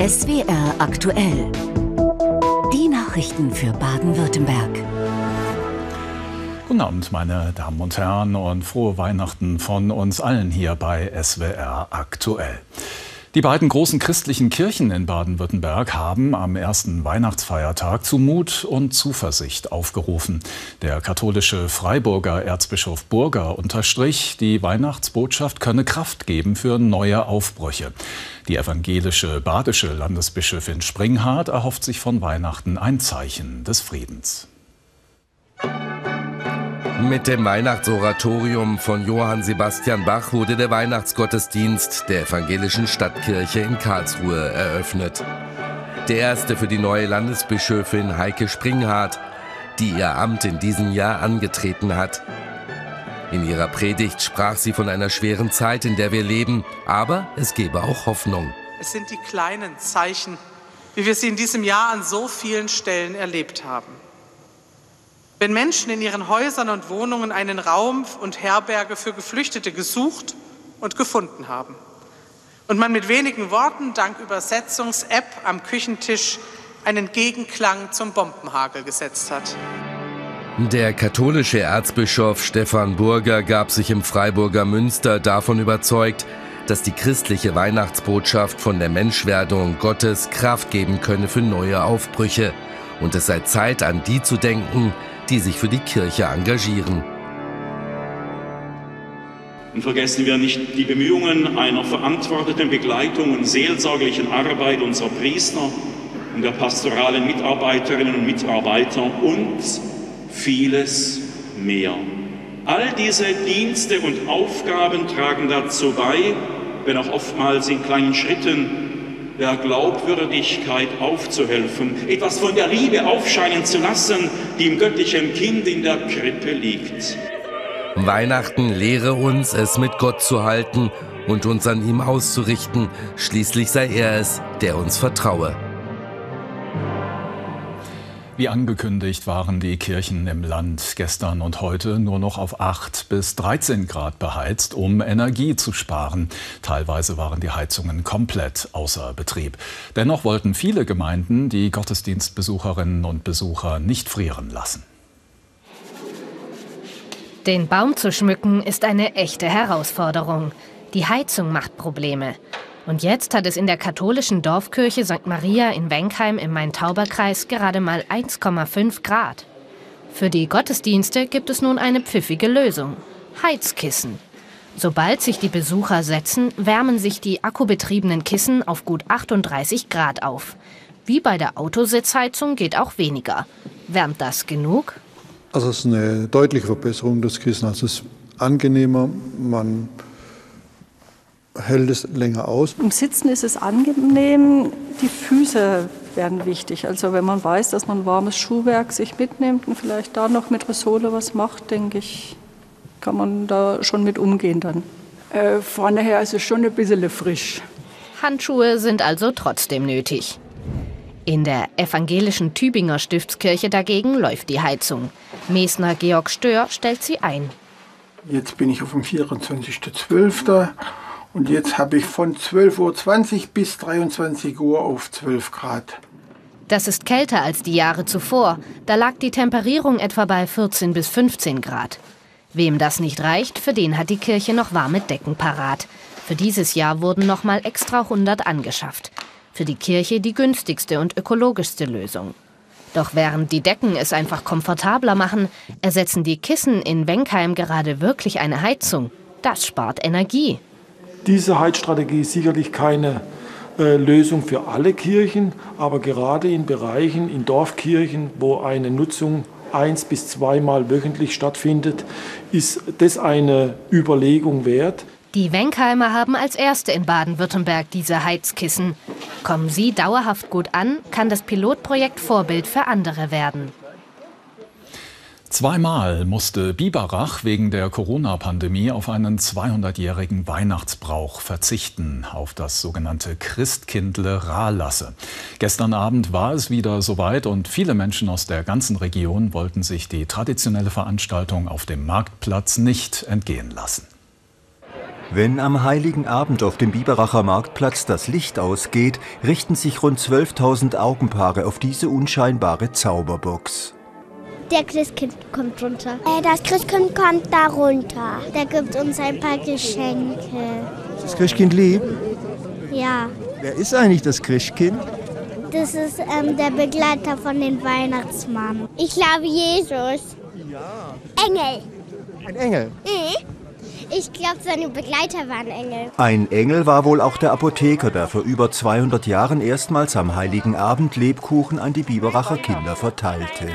SWR aktuell. Die Nachrichten für Baden-Württemberg. Guten Abend, meine Damen und Herren, und frohe Weihnachten von uns allen hier bei SWR aktuell. Die beiden großen christlichen Kirchen in Baden-Württemberg haben am ersten Weihnachtsfeiertag zu Mut und Zuversicht aufgerufen. Der katholische Freiburger Erzbischof Burger unterstrich, die Weihnachtsbotschaft könne Kraft geben für neue Aufbrüche. Die evangelische badische Landesbischöfin Springhardt erhofft sich von Weihnachten ein Zeichen des Friedens. Mit dem Weihnachtsoratorium von Johann Sebastian Bach wurde der Weihnachtsgottesdienst der evangelischen Stadtkirche in Karlsruhe eröffnet. Der erste für die neue Landesbischöfin Heike Springhardt, die ihr Amt in diesem Jahr angetreten hat. In ihrer Predigt sprach sie von einer schweren Zeit, in der wir leben, aber es gebe auch Hoffnung. Es sind die kleinen Zeichen, wie wir sie in diesem Jahr an so vielen Stellen erlebt haben. Wenn Menschen in ihren Häusern und Wohnungen einen Raum und Herberge für Geflüchtete gesucht und gefunden haben. Und man mit wenigen Worten dank Übersetzungs-App am Küchentisch einen Gegenklang zum Bombenhagel gesetzt hat. Der katholische Erzbischof Stefan Burger gab sich im Freiburger Münster davon überzeugt, dass die christliche Weihnachtsbotschaft von der Menschwerdung Gottes Kraft geben könne für neue Aufbrüche. Und es sei Zeit, an die zu denken, die sich für die Kirche engagieren. Und vergessen wir nicht die Bemühungen einer verantworteten Begleitung und seelsorglichen Arbeit unserer Priester und der pastoralen Mitarbeiterinnen und Mitarbeiter und vieles mehr. All diese Dienste und Aufgaben tragen dazu bei, wenn auch oftmals in kleinen Schritten, der Glaubwürdigkeit aufzuhelfen, etwas von der Liebe aufscheinen zu lassen, die im göttlichen Kind in der Krippe liegt. Weihnachten lehre uns, es mit Gott zu halten und uns an ihm auszurichten. Schließlich sei er es, der uns vertraue. Wie angekündigt waren die Kirchen im Land gestern und heute nur noch auf 8 bis 13 Grad beheizt, um Energie zu sparen. Teilweise waren die Heizungen komplett außer Betrieb. Dennoch wollten viele Gemeinden die Gottesdienstbesucherinnen und Besucher nicht frieren lassen. Den Baum zu schmücken ist eine echte Herausforderung. Die Heizung macht Probleme. Und jetzt hat es in der katholischen Dorfkirche St. Maria in Wenkheim im Main-Tauber-Kreis gerade mal 1,5 Grad. Für die Gottesdienste gibt es nun eine pfiffige Lösung. Heizkissen. Sobald sich die Besucher setzen, wärmen sich die akkubetriebenen Kissen auf gut 38 Grad auf. Wie bei der Autositzheizung geht auch weniger. Wärmt das genug? Also es ist eine deutliche Verbesserung des Kissen. Also es ist angenehmer, man hält es länger aus. Im Sitzen ist es angenehm, die Füße werden wichtig. Also wenn man weiß, dass man warmes Schuhwerk sich mitnimmt und vielleicht da noch mit Resole was macht, denke ich, kann man da schon mit umgehen dann. Äh, vorne her ist es schon ein bisschen frisch. Handschuhe sind also trotzdem nötig. In der evangelischen Tübinger Stiftskirche dagegen läuft die Heizung. Mesner Georg Stör stellt sie ein. Jetzt bin ich auf dem 24.12. Und jetzt habe ich von 12.20 Uhr bis 23 Uhr auf 12 Grad. Das ist kälter als die Jahre zuvor. Da lag die Temperierung etwa bei 14 bis 15 Grad. Wem das nicht reicht, für den hat die Kirche noch warme Decken parat. Für dieses Jahr wurden noch mal extra 100 angeschafft. Für die Kirche die günstigste und ökologischste Lösung. Doch während die Decken es einfach komfortabler machen, ersetzen die Kissen in Wenkheim gerade wirklich eine Heizung. Das spart Energie. Diese Heizstrategie ist sicherlich keine äh, Lösung für alle Kirchen, aber gerade in Bereichen, in Dorfkirchen, wo eine Nutzung eins bis zweimal wöchentlich stattfindet, ist das eine Überlegung wert. Die Wenkheimer haben als erste in Baden-Württemberg diese Heizkissen. Kommen sie dauerhaft gut an, kann das Pilotprojekt Vorbild für andere werden. Zweimal musste Biberach wegen der Corona-Pandemie auf einen 200-jährigen Weihnachtsbrauch verzichten, auf das sogenannte Christkindle Rahlasse. Gestern Abend war es wieder soweit und viele Menschen aus der ganzen Region wollten sich die traditionelle Veranstaltung auf dem Marktplatz nicht entgehen lassen. Wenn am heiligen Abend auf dem Biberacher Marktplatz das Licht ausgeht, richten sich rund 12.000 Augenpaare auf diese unscheinbare Zauberbox. Der Christkind kommt runter. Äh, das Christkind kommt da runter. Der gibt uns ein paar Geschenke. Das Christkind lebt? Ja, Wer ist eigentlich das Christkind? das ist ähm, der Begleiter von den Weihnachtsmann. Ich glaube Jesus. Ja. Engel. Ein Engel. Mhm. Ich glaube, seine Begleiter waren Engel. Ein Engel war wohl auch der Apotheker, der vor über 200 Jahren erstmals am heiligen Abend Lebkuchen an die Biberacher Kinder verteilte.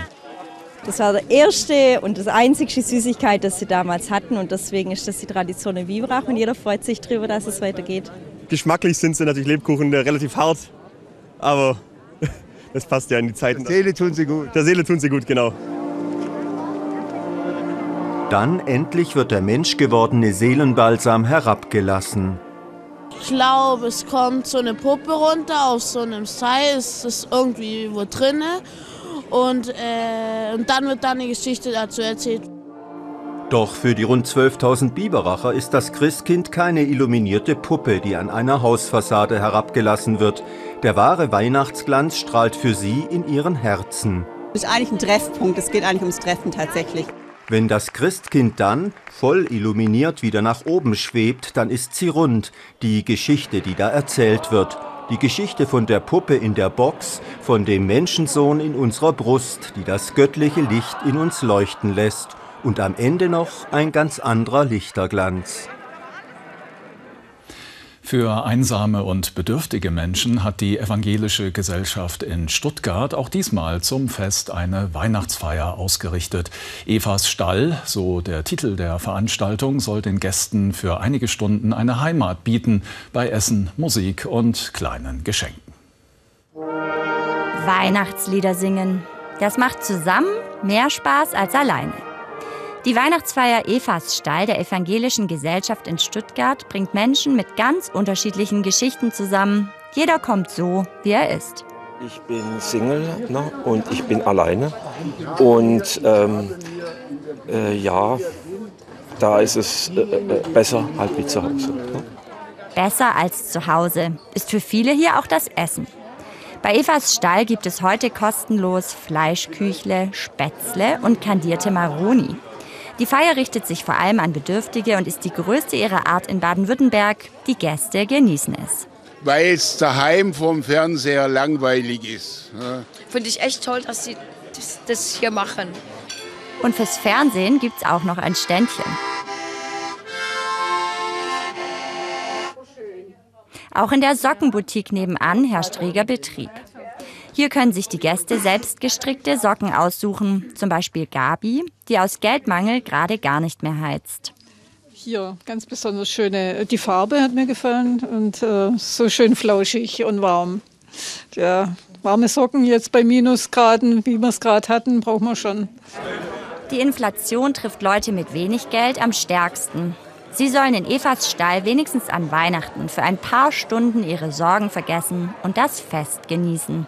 Das war der erste und das einzigste Süßigkeit, das sie damals hatten. Und deswegen ist das die Tradition in Biberach und jeder freut sich darüber, dass es weitergeht. Geschmacklich sind sie natürlich Lebkuchen äh, relativ hart, aber das passt ja in die Zeiten. Der Seele tun sie gut. Der Seele tun sie gut, genau. Dann endlich wird der menschgewordene Seelenbalsam herabgelassen. Ich glaube, es kommt so eine Puppe runter auf so einem Seil, es ist irgendwie wo drinne und, äh, und dann wird dann eine Geschichte dazu erzählt. Doch für die rund 12.000 Biberacher ist das Christkind keine illuminierte Puppe, die an einer Hausfassade herabgelassen wird. Der wahre Weihnachtsglanz strahlt für sie in ihren Herzen. Das ist eigentlich ein Treffpunkt, es geht eigentlich ums Treffen tatsächlich. Wenn das Christkind dann, voll illuminiert, wieder nach oben schwebt, dann ist sie rund, die Geschichte, die da erzählt wird. Die Geschichte von der Puppe in der Box, von dem Menschensohn in unserer Brust, die das göttliche Licht in uns leuchten lässt. Und am Ende noch ein ganz anderer Lichterglanz. Für einsame und bedürftige Menschen hat die Evangelische Gesellschaft in Stuttgart auch diesmal zum Fest eine Weihnachtsfeier ausgerichtet. Evas Stall, so der Titel der Veranstaltung, soll den Gästen für einige Stunden eine Heimat bieten bei Essen, Musik und kleinen Geschenken. Weihnachtslieder singen. Das macht zusammen mehr Spaß als alleine. Die Weihnachtsfeier Evas Stall der Evangelischen Gesellschaft in Stuttgart bringt Menschen mit ganz unterschiedlichen Geschichten zusammen. Jeder kommt so, wie er ist. Ich bin Single ne, und ich bin alleine. Und ähm, äh, ja, da ist es äh, äh, besser halt wie zu Hause. Ne? Besser als zu Hause ist für viele hier auch das Essen. Bei Evas Stall gibt es heute kostenlos Fleischküchle, Spätzle und kandierte Maroni. Die Feier richtet sich vor allem an Bedürftige und ist die größte ihrer Art in Baden-Württemberg. Die Gäste genießen es. Weil es daheim vom Fernseher langweilig ist. ne? Finde ich echt toll, dass sie das, das hier machen. Und fürs Fernsehen gibt es auch noch ein Ständchen. Auch in der Sockenboutique nebenan herrscht reger Betrieb. Hier können sich die Gäste selbst gestrickte Socken aussuchen, zum Beispiel Gabi, die aus Geldmangel gerade gar nicht mehr heizt. Hier ganz besonders schöne. Die Farbe hat mir gefallen und äh, so schön flauschig und warm. Ja, warme Socken jetzt bei Minusgraden, wie wir es gerade hatten, brauchen wir schon. Die Inflation trifft Leute mit wenig Geld am stärksten. Sie sollen in Evas Stall wenigstens an Weihnachten für ein paar Stunden ihre Sorgen vergessen und das Fest genießen.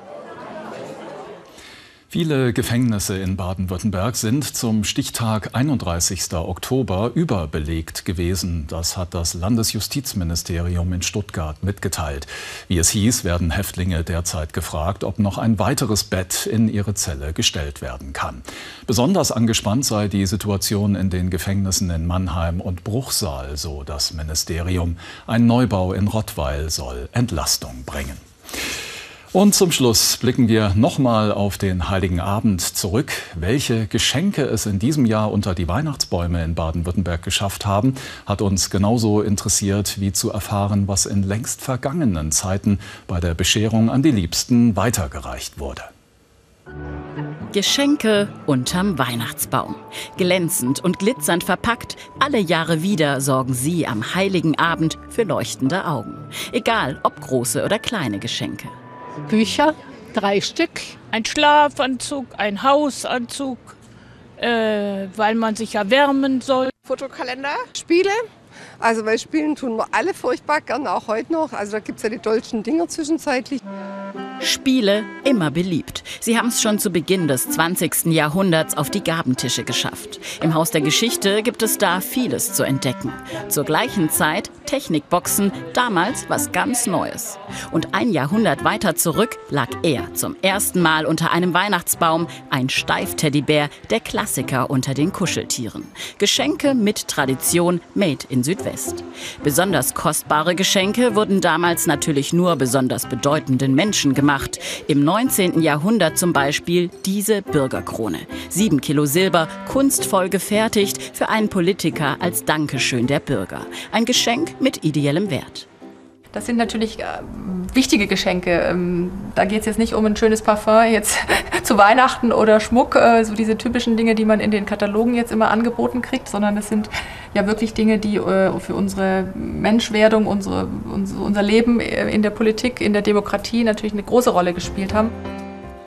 Viele Gefängnisse in Baden-Württemberg sind zum Stichtag 31. Oktober überbelegt gewesen. Das hat das Landesjustizministerium in Stuttgart mitgeteilt. Wie es hieß, werden Häftlinge derzeit gefragt, ob noch ein weiteres Bett in ihre Zelle gestellt werden kann. Besonders angespannt sei die Situation in den Gefängnissen in Mannheim und Bruchsal, so das Ministerium. Ein Neubau in Rottweil soll Entlastung bringen. Und zum Schluss blicken wir nochmal auf den Heiligen Abend zurück. Welche Geschenke es in diesem Jahr unter die Weihnachtsbäume in Baden-Württemberg geschafft haben, hat uns genauso interessiert, wie zu erfahren, was in längst vergangenen Zeiten bei der Bescherung an die Liebsten weitergereicht wurde. Geschenke unterm Weihnachtsbaum. Glänzend und glitzernd verpackt, alle Jahre wieder sorgen Sie am heiligen Abend für leuchtende Augen. Egal ob große oder kleine Geschenke. Bücher, drei Stück. Ein Schlafanzug, ein Hausanzug, äh, weil man sich erwärmen soll. Fotokalender, Spiele. Also weil Spielen tun wir alle furchtbar gerne, auch heute noch. Also da gibt es ja die deutschen Dinger zwischenzeitlich. Spiele immer beliebt. Sie haben es schon zu Beginn des 20. Jahrhunderts auf die Gabentische geschafft. Im Haus der Geschichte gibt es da vieles zu entdecken. Zur gleichen Zeit Technikboxen, damals was ganz Neues. Und ein Jahrhundert weiter zurück lag er zum ersten Mal unter einem Weihnachtsbaum, ein Steifteddybär, der Klassiker unter den Kuscheltieren. Geschenke mit Tradition, made in Südwest. Besonders kostbare Geschenke wurden damals natürlich nur besonders bedeutenden Menschen gemacht gemacht. Im 19. Jahrhundert zum Beispiel diese Bürgerkrone. Sieben Kilo Silber, kunstvoll gefertigt für einen Politiker als Dankeschön der Bürger. Ein Geschenk mit ideellem Wert. Das sind natürlich äh, wichtige Geschenke. Ähm, da geht es jetzt nicht um ein schönes Parfum jetzt zu Weihnachten oder Schmuck, äh, so diese typischen Dinge, die man in den Katalogen jetzt immer angeboten kriegt, sondern es sind ja wirklich Dinge, die äh, für unsere Menschwerdung, unsere, unser Leben in der Politik, in der Demokratie natürlich eine große Rolle gespielt haben.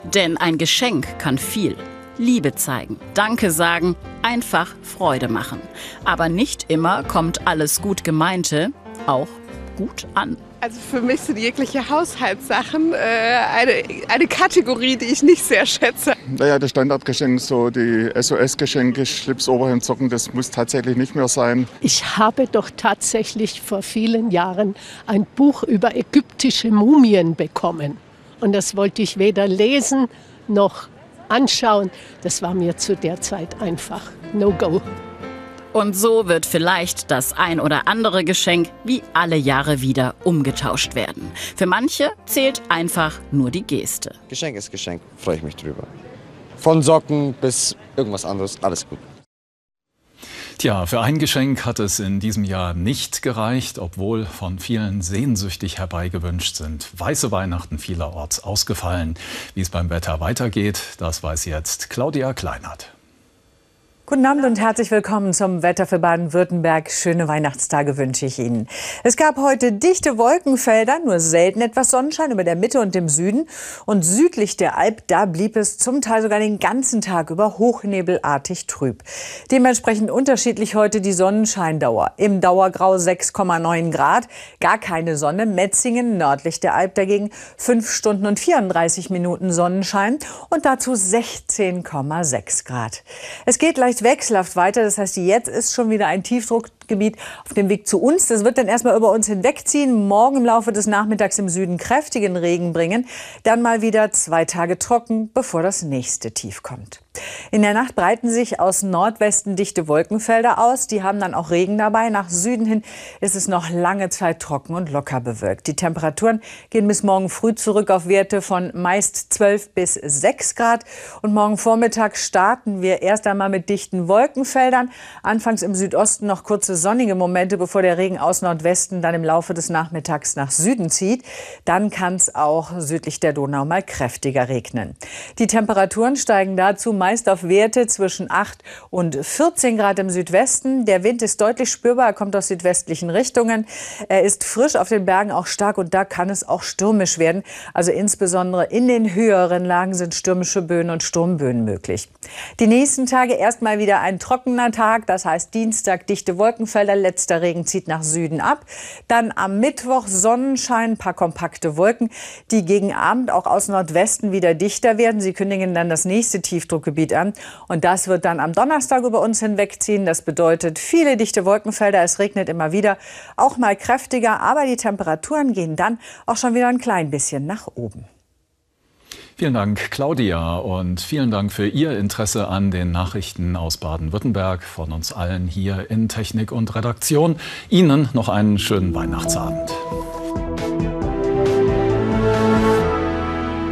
Denn ein Geschenk kann viel. Liebe zeigen, Danke sagen, einfach Freude machen. Aber nicht immer kommt alles gut gemeinte auch gut an. Also für mich sind jegliche Haushaltssachen äh, eine, eine Kategorie, die ich nicht sehr schätze. Naja, das Standardgeschenk, so die SOS-Geschenke, Schlips, Oberhemd, Socken, das muss tatsächlich nicht mehr sein. Ich habe doch tatsächlich vor vielen Jahren ein Buch über ägyptische Mumien bekommen. Und das wollte ich weder lesen noch anschauen. Das war mir zu der Zeit einfach No-Go. Und so wird vielleicht das ein oder andere Geschenk wie alle Jahre wieder umgetauscht werden. Für manche zählt einfach nur die Geste. Geschenk ist Geschenk, freue ich mich drüber. Von Socken bis irgendwas anderes, alles gut. Tja, für ein Geschenk hat es in diesem Jahr nicht gereicht, obwohl von vielen sehnsüchtig herbeigewünscht sind. Weiße Weihnachten vielerorts ausgefallen. Wie es beim Wetter weitergeht, das weiß jetzt Claudia Kleinert. Guten Abend und herzlich willkommen zum Wetter für Baden-Württemberg. Schöne Weihnachtstage wünsche ich Ihnen. Es gab heute dichte Wolkenfelder, nur selten etwas Sonnenschein über der Mitte und dem Süden. Und südlich der Alp, da blieb es zum Teil sogar den ganzen Tag über hochnebelartig trüb. Dementsprechend unterschiedlich heute die Sonnenscheindauer. Im Dauergrau 6,9 Grad, gar keine Sonne. Metzingen, nördlich der Alp dagegen 5 Stunden und 34 Minuten Sonnenschein und dazu 16,6 Grad. Es geht leicht wechselhaft weiter. Das heißt, jetzt ist schon wieder ein Tiefdruckgebiet auf dem Weg zu uns. Das wird dann erstmal über uns hinwegziehen, morgen im Laufe des Nachmittags im Süden kräftigen Regen bringen, dann mal wieder zwei Tage trocken, bevor das nächste Tief kommt. In der Nacht breiten sich aus Nordwesten dichte Wolkenfelder aus. Die haben dann auch Regen dabei. Nach Süden hin ist es noch lange Zeit trocken und locker bewölkt. Die Temperaturen gehen bis morgen früh zurück auf Werte von meist 12 bis 6 Grad. Und morgen Vormittag starten wir erst einmal mit dichten Wolkenfeldern. Anfangs im Südosten noch kurze sonnige Momente, bevor der Regen aus Nordwesten dann im Laufe des Nachmittags nach Süden zieht. Dann kann es auch südlich der Donau mal kräftiger regnen. Die Temperaturen steigen dazu meist auf Werte zwischen 8 und 14 Grad im Südwesten. Der Wind ist deutlich spürbar, er kommt aus südwestlichen Richtungen. Er ist frisch auf den Bergen auch stark und da kann es auch stürmisch werden. Also insbesondere in den höheren Lagen sind stürmische Böen und Sturmböen möglich. Die nächsten Tage erstmal wieder ein trockener Tag, das heißt Dienstag dichte Wolkenfelder, letzter Regen zieht nach Süden ab. Dann am Mittwoch Sonnenschein, paar kompakte Wolken, die gegen Abend auch aus Nordwesten wieder dichter werden. Sie kündigen dann das nächste Tiefdruck Hochgebiet an. Und das wird dann am Donnerstag über uns hinwegziehen. Das bedeutet viele dichte Wolkenfelder. Es regnet immer wieder, auch mal kräftiger. Aber die Temperaturen gehen dann auch schon wieder ein klein bisschen nach oben. Vielen Dank, Claudia, und vielen Dank für Ihr Interesse an den Nachrichten aus Baden-Württemberg von uns allen hier in Technik und Redaktion. Ihnen noch einen schönen Weihnachtsabend.